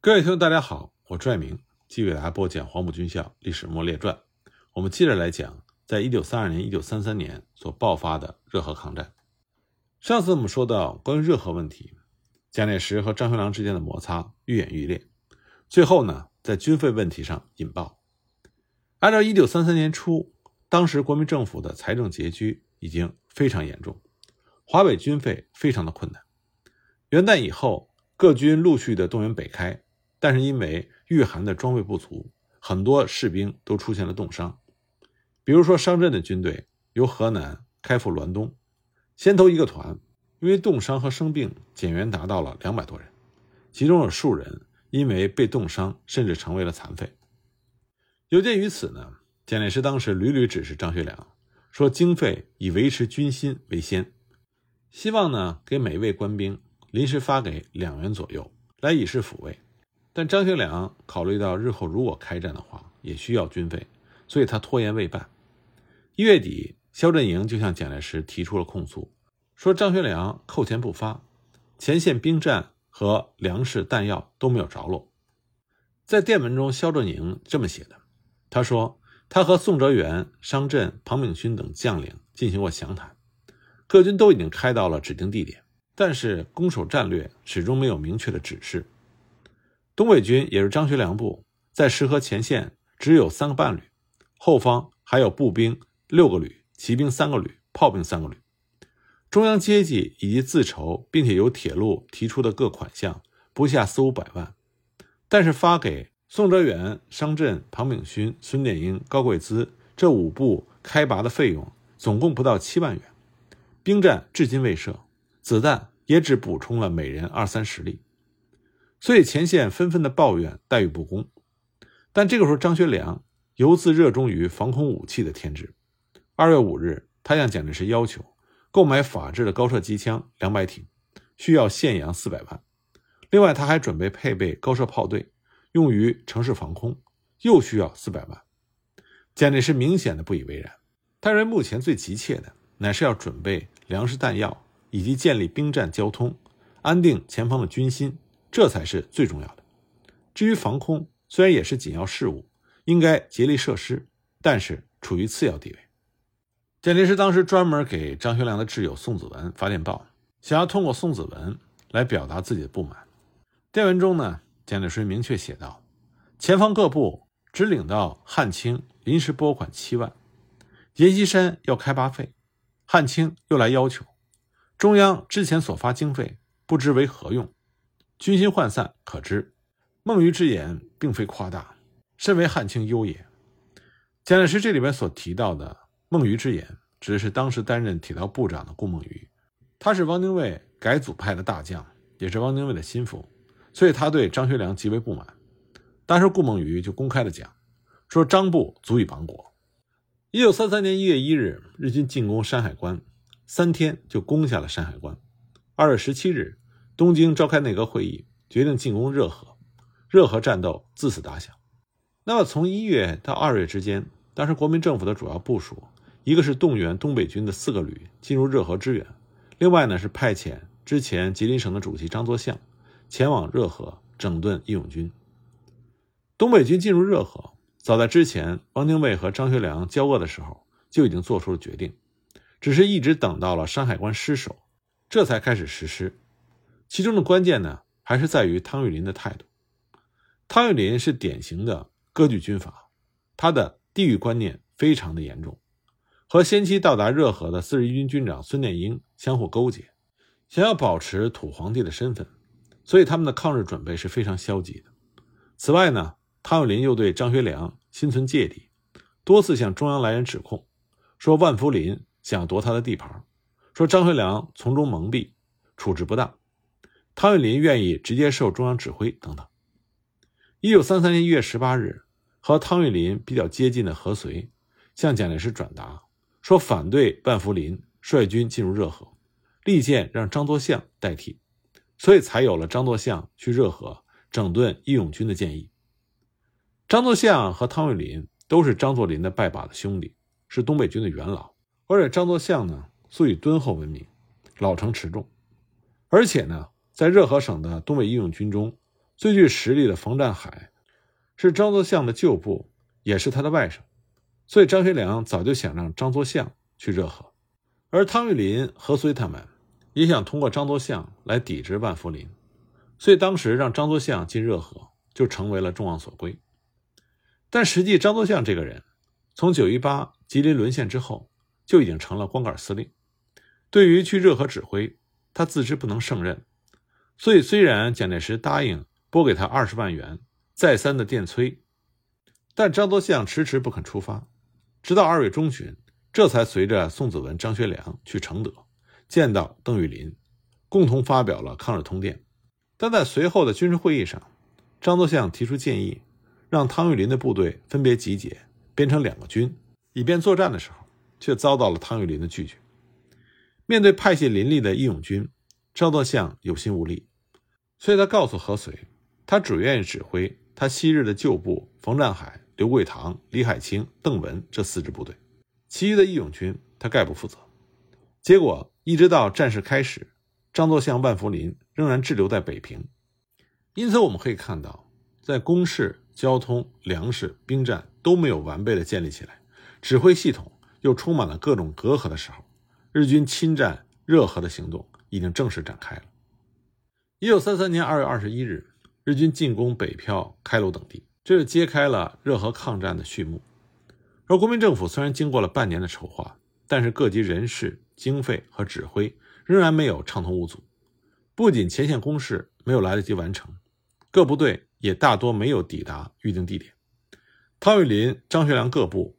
各位听众，大家好，我朱爱明继续给大家播讲《黄埔军校历史末列传》。我们接着来讲，在一九三二年、一九三三年所爆发的热河抗战。上次我们说到，关于热河问题，蒋介石和张学良之间的摩擦愈演愈烈，最后呢，在军费问题上引爆。按照一九三三年初，当时国民政府的财政拮据已经非常严重，华北军费非常的困难。元旦以后，各军陆续的动员北开。但是因为御寒的装备不足，很多士兵都出现了冻伤。比如说商镇的军队由河南开赴滦东，先头一个团因为冻伤和生病减员达到了两百多人，其中有数人因为被冻伤甚至成为了残废。有鉴于此呢，蒋介石当时屡屡指示张学良说，经费以维持军心为先，希望呢给每一位官兵临时发给两元左右，来以示抚慰。但张学良考虑到日后如果开战的话，也需要军费，所以他拖延未办。一月底，肖振营就向蒋介石提出了控诉，说张学良扣钱不发，前线兵站和粮食弹药都没有着落。在电文中，肖振营这么写的：“他说，他和宋哲元、商震、庞炳勋等将领进行过详谈，各军都已经开到了指定地点，但是攻守战略始终没有明确的指示。”东北军也是张学良部，在石河前线只有三个半旅，后方还有步兵六个旅、骑兵三个旅、炮兵三个旅。中央接济以及自筹，并且由铁路提出的各款项不下四五百万，但是发给宋哲元、商震、庞炳勋、孙殿英、高贵滋这五部开拔的费用总共不到七万元，兵站至今未设，子弹也只补充了每人二三十粒。所以前线纷纷的抱怨待遇不公，但这个时候张学良犹自热衷于防空武器的添置。二月五日，他向蒋介石要求购买法制的高射机枪两百挺，需要现洋四百万。另外，他还准备配备高射炮队，用于城市防空，又需要四百万。蒋介石明显的不以为然，他认为目前最急切的乃是要准备粮食弹药，以及建立兵站交通，安定前方的军心。这才是最重要的。至于防空，虽然也是紧要事务，应该竭力设施，但是处于次要地位。蒋介石当时专门给张学良的挚友宋子文发电报，想要通过宋子文来表达自己的不满。电文中呢，蒋介石明确写道：“前方各部只领到汉卿临时拨款七万，阎锡山要开拔费，汉卿又来要求，中央之前所发经费不知为何用。”军心涣散，可知孟余之言并非夸大，身为汉卿忧也。蒋介石这里边所提到的孟余之言，指的是当时担任铁道部长的顾孟余，他是汪精卫改组派的大将，也是汪精卫的心腹，所以他对张学良极为不满。当时顾孟余就公开的讲，说张部足以亡国。一九三三年一月一日，日军进攻山海关，三天就攻下了山海关。二月十七日。东京召开内阁会议，决定进攻热河，热河战斗自此打响。那么从一月到二月之间，当时国民政府的主要部署，一个是动员东北军的四个旅进入热河支援，另外呢是派遣之前吉林省的主席张作相前往热河整顿义勇军。东北军进入热河，早在之前汪精卫和张学良交恶的时候就已经做出了决定，只是一直等到了山海关失守，这才开始实施。其中的关键呢，还是在于汤玉麟的态度。汤玉麟是典型的割据军阀，他的地域观念非常的严重，和先期到达热河的四十一军军长孙殿英相互勾结，想要保持土皇帝的身份，所以他们的抗日准备是非常消极的。此外呢，汤玉麟又对张学良心存芥蒂，多次向中央来人指控，说万福林想夺他的地盘，说张学良从中蒙蔽，处置不当。汤玉麟愿意直接受中央指挥等等。一九三三年一月十八日，和汤玉麟比较接近的何遂向蒋介石转达，说反对万福林率军进入热河，力荐让张作相代替，所以才有了张作相去热河整顿义勇军的建议。张作相和汤玉麟都是张作霖的拜把子兄弟，是东北军的元老，而且张作相呢素以敦厚闻名，老成持重，而且呢。在热河省的东北义勇军中，最具实力的冯占海是张作相的旧部，也是他的外甥，所以张学良早就想让张作相去热河，而汤玉麟、何遂他们也想通过张作相来抵制万福林，所以当时让张作相进热河就成为了众望所归。但实际张作相这个人，从九一八吉林沦陷之后就已经成了光杆司令，对于去热河指挥，他自知不能胜任，所以虽然蒋介石答应拨给他二十万元，再三的电催，但张作相迟迟不肯出发，直到二月中旬，这才随着宋子文、张学良去承德见到邓玉林，共同发表了抗日通电。但在随后的军事会议上，张作相提出建议。让汤玉麟的部队分别集结，编成两个军，以便作战的时候，却遭到了汤玉麟的拒绝。面对派系林立的义勇军，张作相有心无力，所以他告诉何遂，他只愿意指挥他昔日的旧部冯占海、刘桂堂、李海清、邓文这四支部队，其余的义勇军他概不负责。结果一直到战事开始，张作相、万福林仍然滞留在北平。因此，我们可以看到，在攻势。交通、粮食、兵站都没有完备的建立起来，指挥系统又充满了各种隔阂的时候，日军侵占热河的行动已经正式展开了。一九三三年二月二十一日，日军进攻北漂、开鲁等地，这就揭开了热河抗战的序幕。而国民政府虽然经过了半年的筹划，但是各级人事、经费和指挥仍然没有畅通无阻，不仅前线攻势没有来得及完成，各部队。也大多没有抵达预定地点，汤玉麟、张学良各部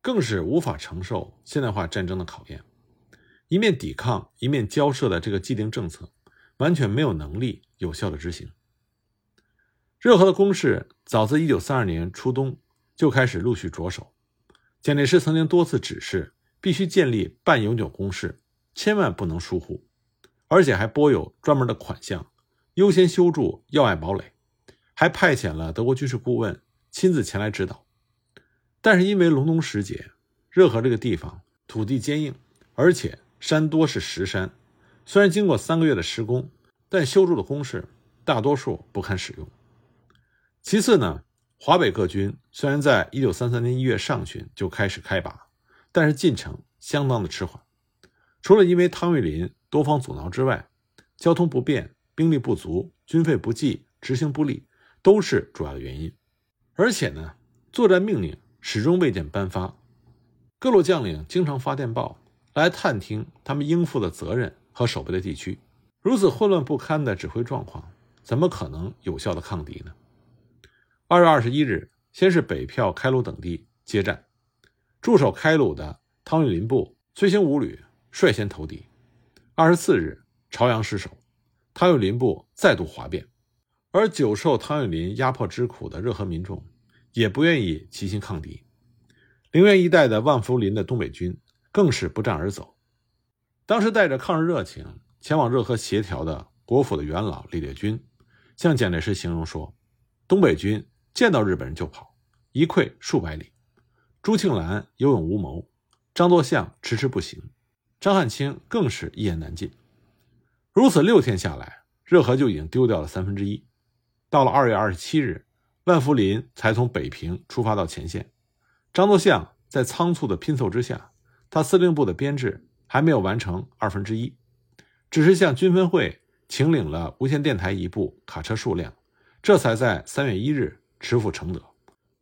更是无法承受现代化战争的考验，一面抵抗，一面交涉的这个既定政策，完全没有能力有效的执行。热河的攻势早自1932年初冬就开始陆续着手，蒋介石曾经多次指示，必须建立半永久工事，千万不能疏忽，而且还拨有专门的款项，优先修筑要隘堡垒。还派遣了德国军事顾问亲自前来指导，但是因为隆冬时节，热河这个地方土地坚硬，而且山多是石山，虽然经过三个月的施工，但修筑的工事大多数不堪使用。其次呢，华北各军虽然在一九三三年一月上旬就开始开拔，但是进程相当的迟缓，除了因为汤玉麟多方阻挠之外，交通不便、兵力不足、军费不济、执行不力。都是主要的原因，而且呢，作战命令始终未见颁发，各路将领经常发电报来探听他们应负的责任和守备的地区。如此混乱不堪的指挥状况，怎么可能有效的抗敌呢？二月二十一日，先是北票、开鲁等地接战，驻守开鲁的汤玉麟部崔兴五旅率先投敌。二十四日，朝阳失守，汤玉麟部再度哗变。而久受汤玉麟压迫之苦的热河民众，也不愿意齐心抗敌。陵园一带的万福林的东北军更是不战而走。当时带着抗日热情前往热河协调的国府的元老李烈钧，向蒋介石形容说：“东北军见到日本人就跑，一溃数百里。朱庆澜有勇无谋，张作相迟迟不行，张汉卿更是一言难尽。如此六天下来，热河就已经丢掉了三分之一。”到了二月二十七日，万福林才从北平出发到前线。张作相在仓促的拼凑之下，他司令部的编制还没有完成二分之一，只是向军分会请领了无线电台一部、卡车数量，这才在三月一日持赴承德。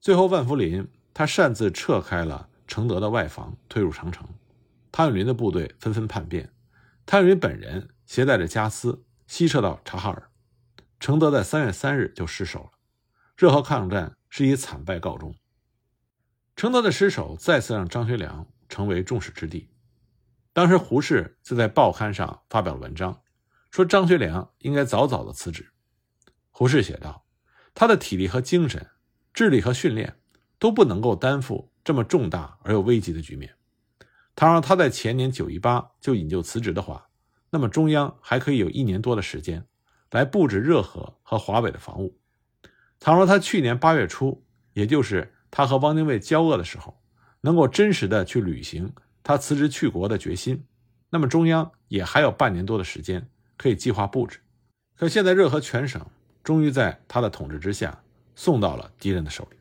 最后，万福林他擅自撤开了承德的外防，退入长城。汤玉麟的部队纷纷叛变，汤玉麟本人携带着家私西撤到察哈尔。承德在三月三日就失守了，热河抗战是以惨败告终。承德的失守再次让张学良成为众矢之的。当时胡适就在报刊上发表了文章，说张学良应该早早的辞职。胡适写道：“他的体力和精神、智力和训练都不能够担负这么重大而又危急的局面。倘若他在前年九一八就引咎辞职的话，那么中央还可以有一年多的时间。”来布置热河和华北的防务。倘若他去年八月初，也就是他和汪精卫交恶的时候，能够真实的去履行他辞职去国的决心，那么中央也还有半年多的时间可以计划布置。可现在热河全省终于在他的统治之下送到了敌人的手里。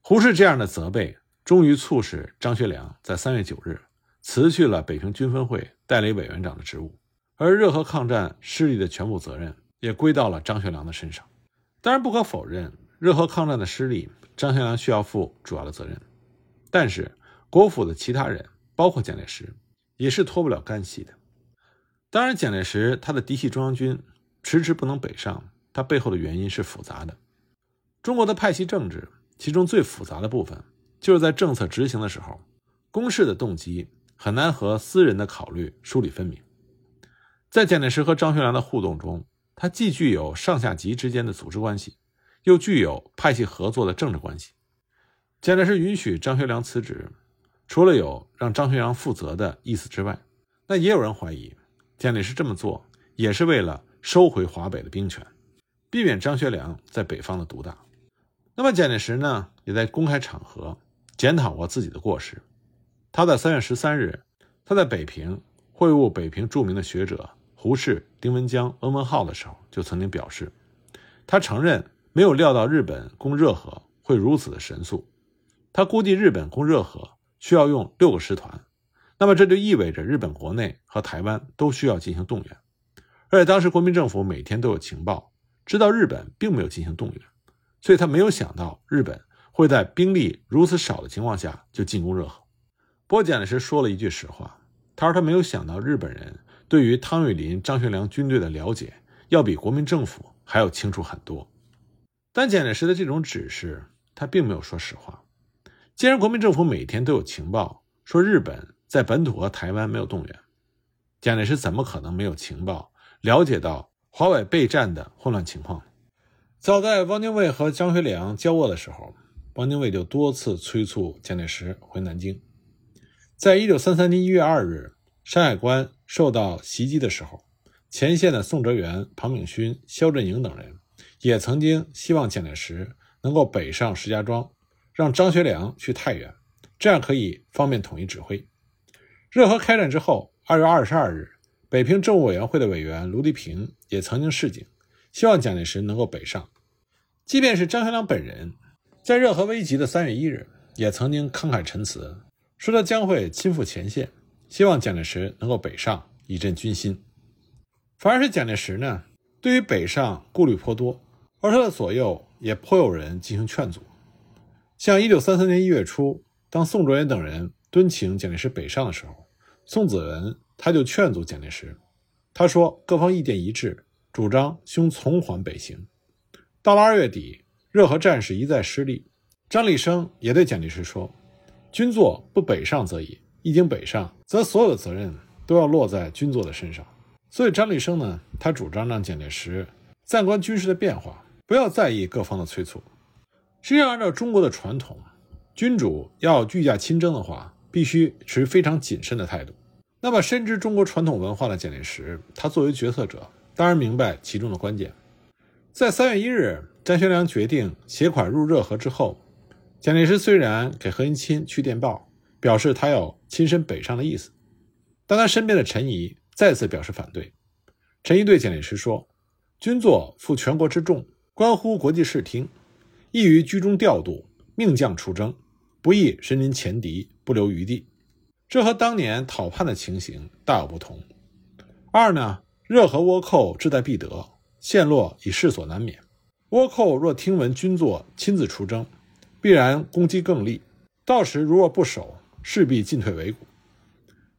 胡适这样的责备，终于促使张学良在三月九日辞去了北平军分会代理委员长的职务，而热河抗战失利的全部责任也归到了张学良的身上。当然，不可否认，热河抗战的失利，张学良需要负主要的责任。但是，国府的其他人，包括蒋介石，也是脱不了干系的。当然，蒋介石他的嫡系中央军迟迟不能北上，他背后的原因是复杂的。中国的派系政治，其中最复杂的部分，就是在政策执行的时候，公事的动机很难和私人的考虑梳理分明。在蒋介石和张学良的互动中，他既具有上下级之间的组织关系，又具有派系合作的政治关系。蒋介石允许张学良辞职，除了有让张学良负责的意思之外，那也有人怀疑。蒋介石这么做也是为了收回华北的兵权，避免张学良在北方的独大。那么蒋介石呢，也在公开场合检讨过自己的过失。他在三月十三日，他在北平会晤北平著名的学者胡适、丁文江、翁文浩的时候，就曾经表示，他承认没有料到日本攻热河会如此的神速。他估计日本攻热河需要用六个师团。那么这就意味着日本国内和台湾都需要进行动员，而且当时国民政府每天都有情报，知道日本并没有进行动员，所以他没有想到日本会在兵力如此少的情况下就进攻热河。不过蒋介石说了一句实话，他说他没有想到日本人对于汤玉麟、张学良军队的了解要比国民政府还要清楚很多。但蒋介石的这种指示，他并没有说实话。既然国民政府每天都有情报说日本。在本土和台湾没有动员，蒋介石怎么可能没有情报了解到华北备战的混乱情况？早在汪精卫和张学良交恶的时候，汪精卫就多次催促蒋介石回南京。在一九三三年一月二日，山海关受到袭击的时候，前线的宋哲元、庞炳勋、肖振营等人也曾经希望蒋介石能够北上石家庄，让张学良去太原，这样可以方便统一指挥。热河开战之后，二月二十二日，北平政务委员会的委员卢迪平也曾经示警，希望蒋介石能够北上。即便是张学良本人，在热河危急的三月一日，也曾经慷慨陈词，说他将会亲赴前线，希望蒋介石能够北上，以振军心。反而是蒋介石呢，对于北上顾虑颇多，而他的左右也颇有人进行劝阻。像一九三三年一月初，当宋哲元等人。敦请蒋介石北上的时候，宋子文他就劝阻蒋介石，他说各方意见一致，主张兄从缓北行。到了二月底，热河战事一再失利，张立生也对蒋介石说：“军座不北上则已，一经北上，则所有的责任都要落在军座的身上。”所以张立生呢，他主张让蒋介石暂观军事的变化，不要在意各方的催促。实际上，按照中国的传统，君主要御驾亲征的话。必须持非常谨慎的态度。那么，深知中国传统文化的蒋介石，他作为决策者，当然明白其中的关键。在三月一日，张学良决定携款入热河之后，蒋介石虽然给何应钦去电报，表示他要亲身北上的意思，但他身边的陈仪再次表示反对。陈仪对蒋介石说：“军座负全国之重，关乎国际视听，易于居中调度，命将出征，不易身临前敌。”不留余地，这和当年讨叛的情形大有不同。二呢，热河倭寇志在必得，陷落已势所难免。倭寇若听闻军座亲自出征，必然攻击更厉，到时如若不守，势必进退维谷。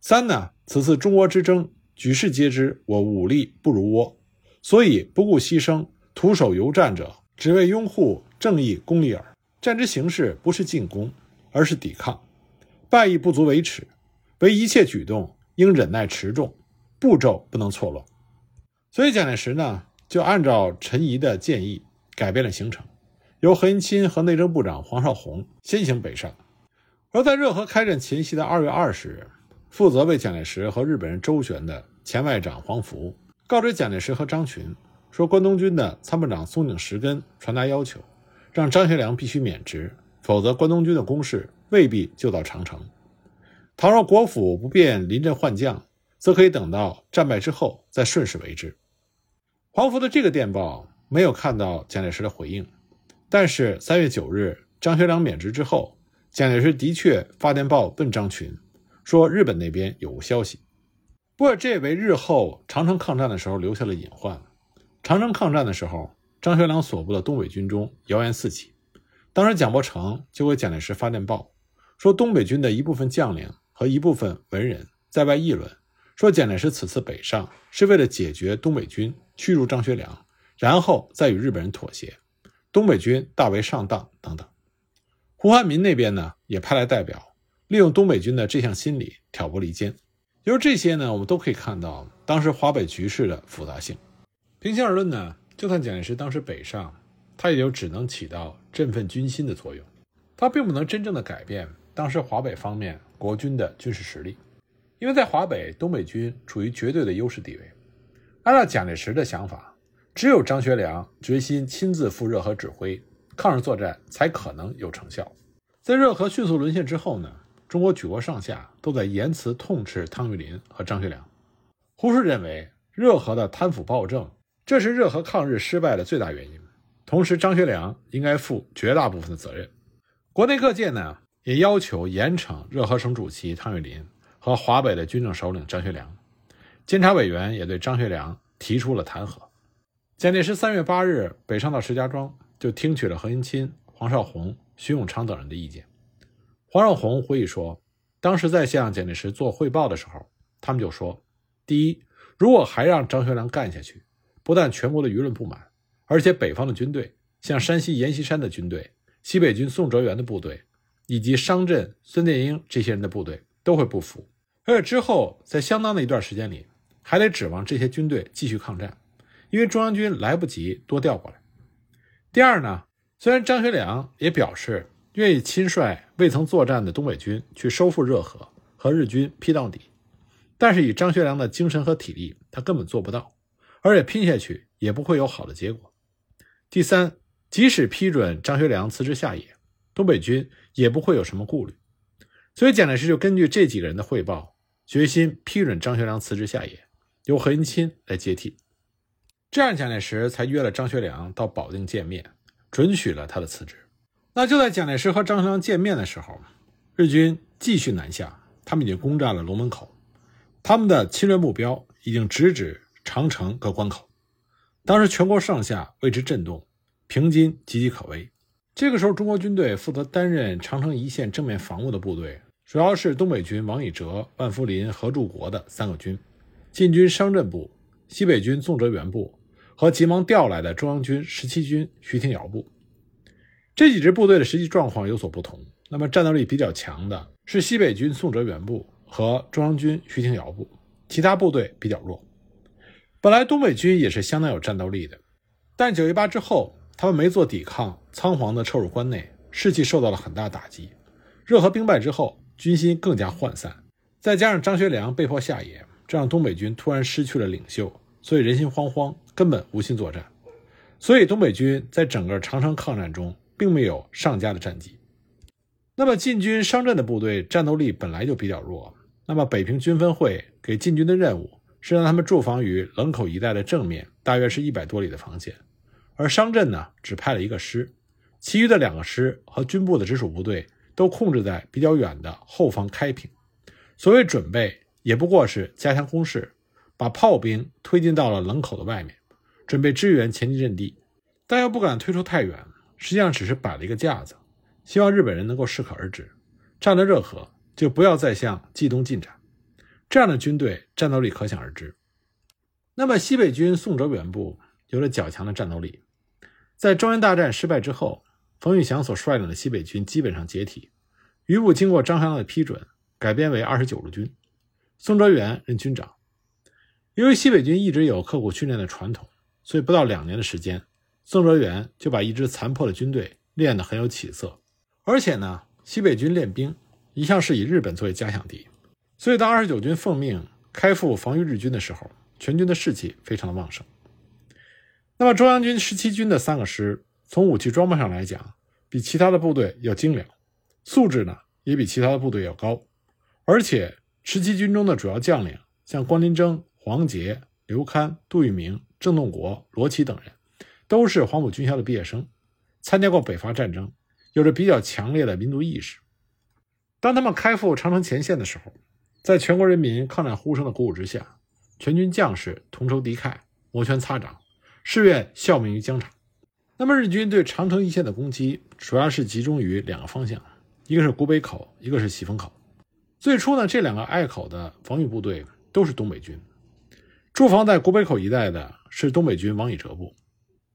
三呢，此次中倭之争，举世皆知我武力不如倭，所以不顾牺牲，徒手游战者，只为拥护正义公理耳。战之形势不是进攻，而是抵抗。败亦不足为耻，唯一切举动应忍耐持重，步骤不能错乱。所以蒋介石呢，就按照陈仪的建议改变了行程，由何应钦和内政部长黄绍竑先行北上。而在热河开战前夕的二月二十日，负责为蒋介石和日本人周旋的前外长黄福告知蒋介石和张群说，关东军的参谋长松井石根传达要求，让张学良必须免职，否则关东军的攻势。未必就到长城。倘若国府不便临阵换将，则可以等到战败之后再顺势为之。黄福的这个电报没有看到蒋介石的回应，但是三月九日张学良免职之后，蒋介石的确发电报问张群，说日本那边有无消息。不过这也为日后长城抗战的时候留下了隐患。长城抗战的时候，张学良所部的东北军中谣言四起，当时蒋伯成就给蒋介石发电报，说东北军的一部分将领和一部分文人在外议论，说蒋介石此次北上是为了解决东北军。驱逐张学良，然后再与日本人妥协，东北军大为上当等等。胡汉民那边呢，也派来代表，利用东北军的这项心理挑拨离间。由这些呢，我们都可以看到当时华北局势的复杂性。平心而论呢，就算蒋介石当时北上，他也就只能起到振奋军心的作用，他并不能真正的改变当时华北方面国军的军事实力，因为在华北，东北军处于绝对的优势地位。按照蒋介石的想法，只有张学良决心亲自赴热河指挥抗日作战，才可能有成效。在热河迅速沦陷之后呢，中国举国上下都在言辞痛斥汤玉麟和张学良。胡适认为，热河的贪腐暴政，这是热河抗日失败的最大原因。同时，张学良应该负绝大部分的责任。国内各界呢，也要求严惩热河省主席汤玉麟和华北的军政首领张学良。监察委员也对张学良提出了弹劾。蒋介石三月八日北上到石家庄，就听取了何应钦、黄绍竑、徐永昌等人的意见。黄绍竑回忆说，当时在向蒋介石做汇报的时候，他们就说：第一，如果还让张学良干下去，不但全国的舆论不满，而且北方的军队，像山西阎锡山的军队、西北军宋哲元的部队，以及商震、孙殿英这些人的部队都会不服。而且之后，在相当的一段时间里，还得指望这些军队继续抗战，因为中央军来不及多调过来。第二呢，虽然张学良也表示愿意亲率未曾作战的东北军去收复热河和日军拼到底，但是以张学良的精神和体力，他根本做不到，而且拼下去也不会有好的结果。第三，即使批准张学良辞职下野，东北军也不会有什么顾虑。所以蒋介石就根据这几个人的汇报，决心批准张学良辞职下野。由何应钦来接替，这样蒋介石才约了张学良到保定见面，准许了他的辞职。那就在蒋介石和张学良见面的时候，日军继续南下，他们已经攻占了龙门口，他们的侵略目标已经直指长城各关口。当时全国上下为之震动，平津岌岌可危。这个时候，中国军队负责担任长城一线正面防务的部队，主要是东北军王以哲、万福林、何柱国的三个军。晋军商震部、西北军宋哲元部和急忙调来的中央军十七军徐廷瑶部，这几支部队的实际状况有所不同。那么战斗力比较强的是西北军宋哲元部和中央军徐廷瑶部，其他部队比较弱。本来东北军也是相当有战斗力的，但九一八之后，他们没做抵抗，仓皇地撤入关内，士气受到了很大打击。热河兵败之后，军心更加涣散，再加上张学良被迫下野。这让东北军突然失去了领袖，所以人心惶惶，根本无心作战。所以东北军在整个长城抗战中，并没有上佳的战绩。那么晋军商震的部队战斗力本来就比较弱，那么北平军分会给晋军的任务是让他们驻防于冷口一带的正面，大约是一百多里的防线，而商镇呢只派了一个师，其余的两个师和军部的直属部队都控制在比较远的后方开平。所谓准备。也不过是加强攻势，把炮兵推进到了冷口的外面，准备支援前进阵地，但又不敢推出太远，实际上只是摆了一个架子，希望日本人能够适可而止，占了热河就不要再向冀东进展。这样的军队战斗力可想而知。那么西北军宋哲元部有着较强的战斗力，在中原大战失败之后，冯玉祥所率领的西北军基本上解体，余部经过张学良的批准，改编为二十九路军。宋哲元任军长，由于西北军一直有刻苦训练的传统，所以不到两年的时间，宋哲元就把一支残破的军队练得很有起色。而且呢，西北军练兵一向是以日本作为假想敌，所以当二十九军奉命开赴防御日军的时候，全军的士气非常的旺盛。那么中央军十七军的三个师，从武器装备上来讲，比其他的部队要精良，素质呢也比其他的部队要高，而且。十七军中的主要将领，像关麟征、黄杰、刘戡、杜聿明、郑洞国、罗齐等人，都是黄埔军校的毕业生，参加过北伐战争，有着比较强烈的民族意识。当他们开赴长城前线的时候，在全国人民抗战呼声的鼓舞之下，全军将士同仇敌忾，摩拳擦掌，誓愿效命于疆场。那么，日军对长城一线的攻击主要是集中于两个方向，一个是古北口，一个是喜峰口。最初呢，这两个隘口的防御部队都是东北军。驻防在古北口一带的是东北军王以哲部，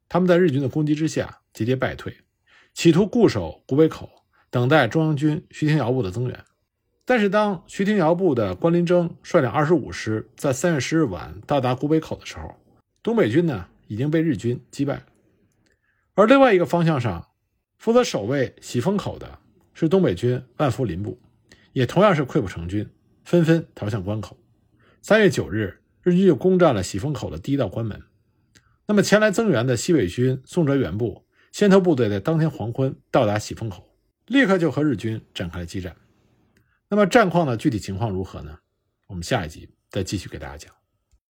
他们在日军的攻击之下节节败退，企图固守古北口，等待中央军徐廷瑶部的增援。但是，当徐廷瑶部的关林征率领二十五师在三月十日晚到达古北口的时候，东北军呢已经被日军击败。而另外一个方向上，负责守卫喜峰口的是东北军万福林部，也同样是溃不成军，纷纷逃向关口。三月九日。日军就攻占了喜峰口的第一道关门。那么前来增援的西北军宋哲元部先头部队在当天黄昏到达喜峰口，立刻就和日军展开了激战。那么战况的具体情况如何呢？我们下一集再继续给大家讲。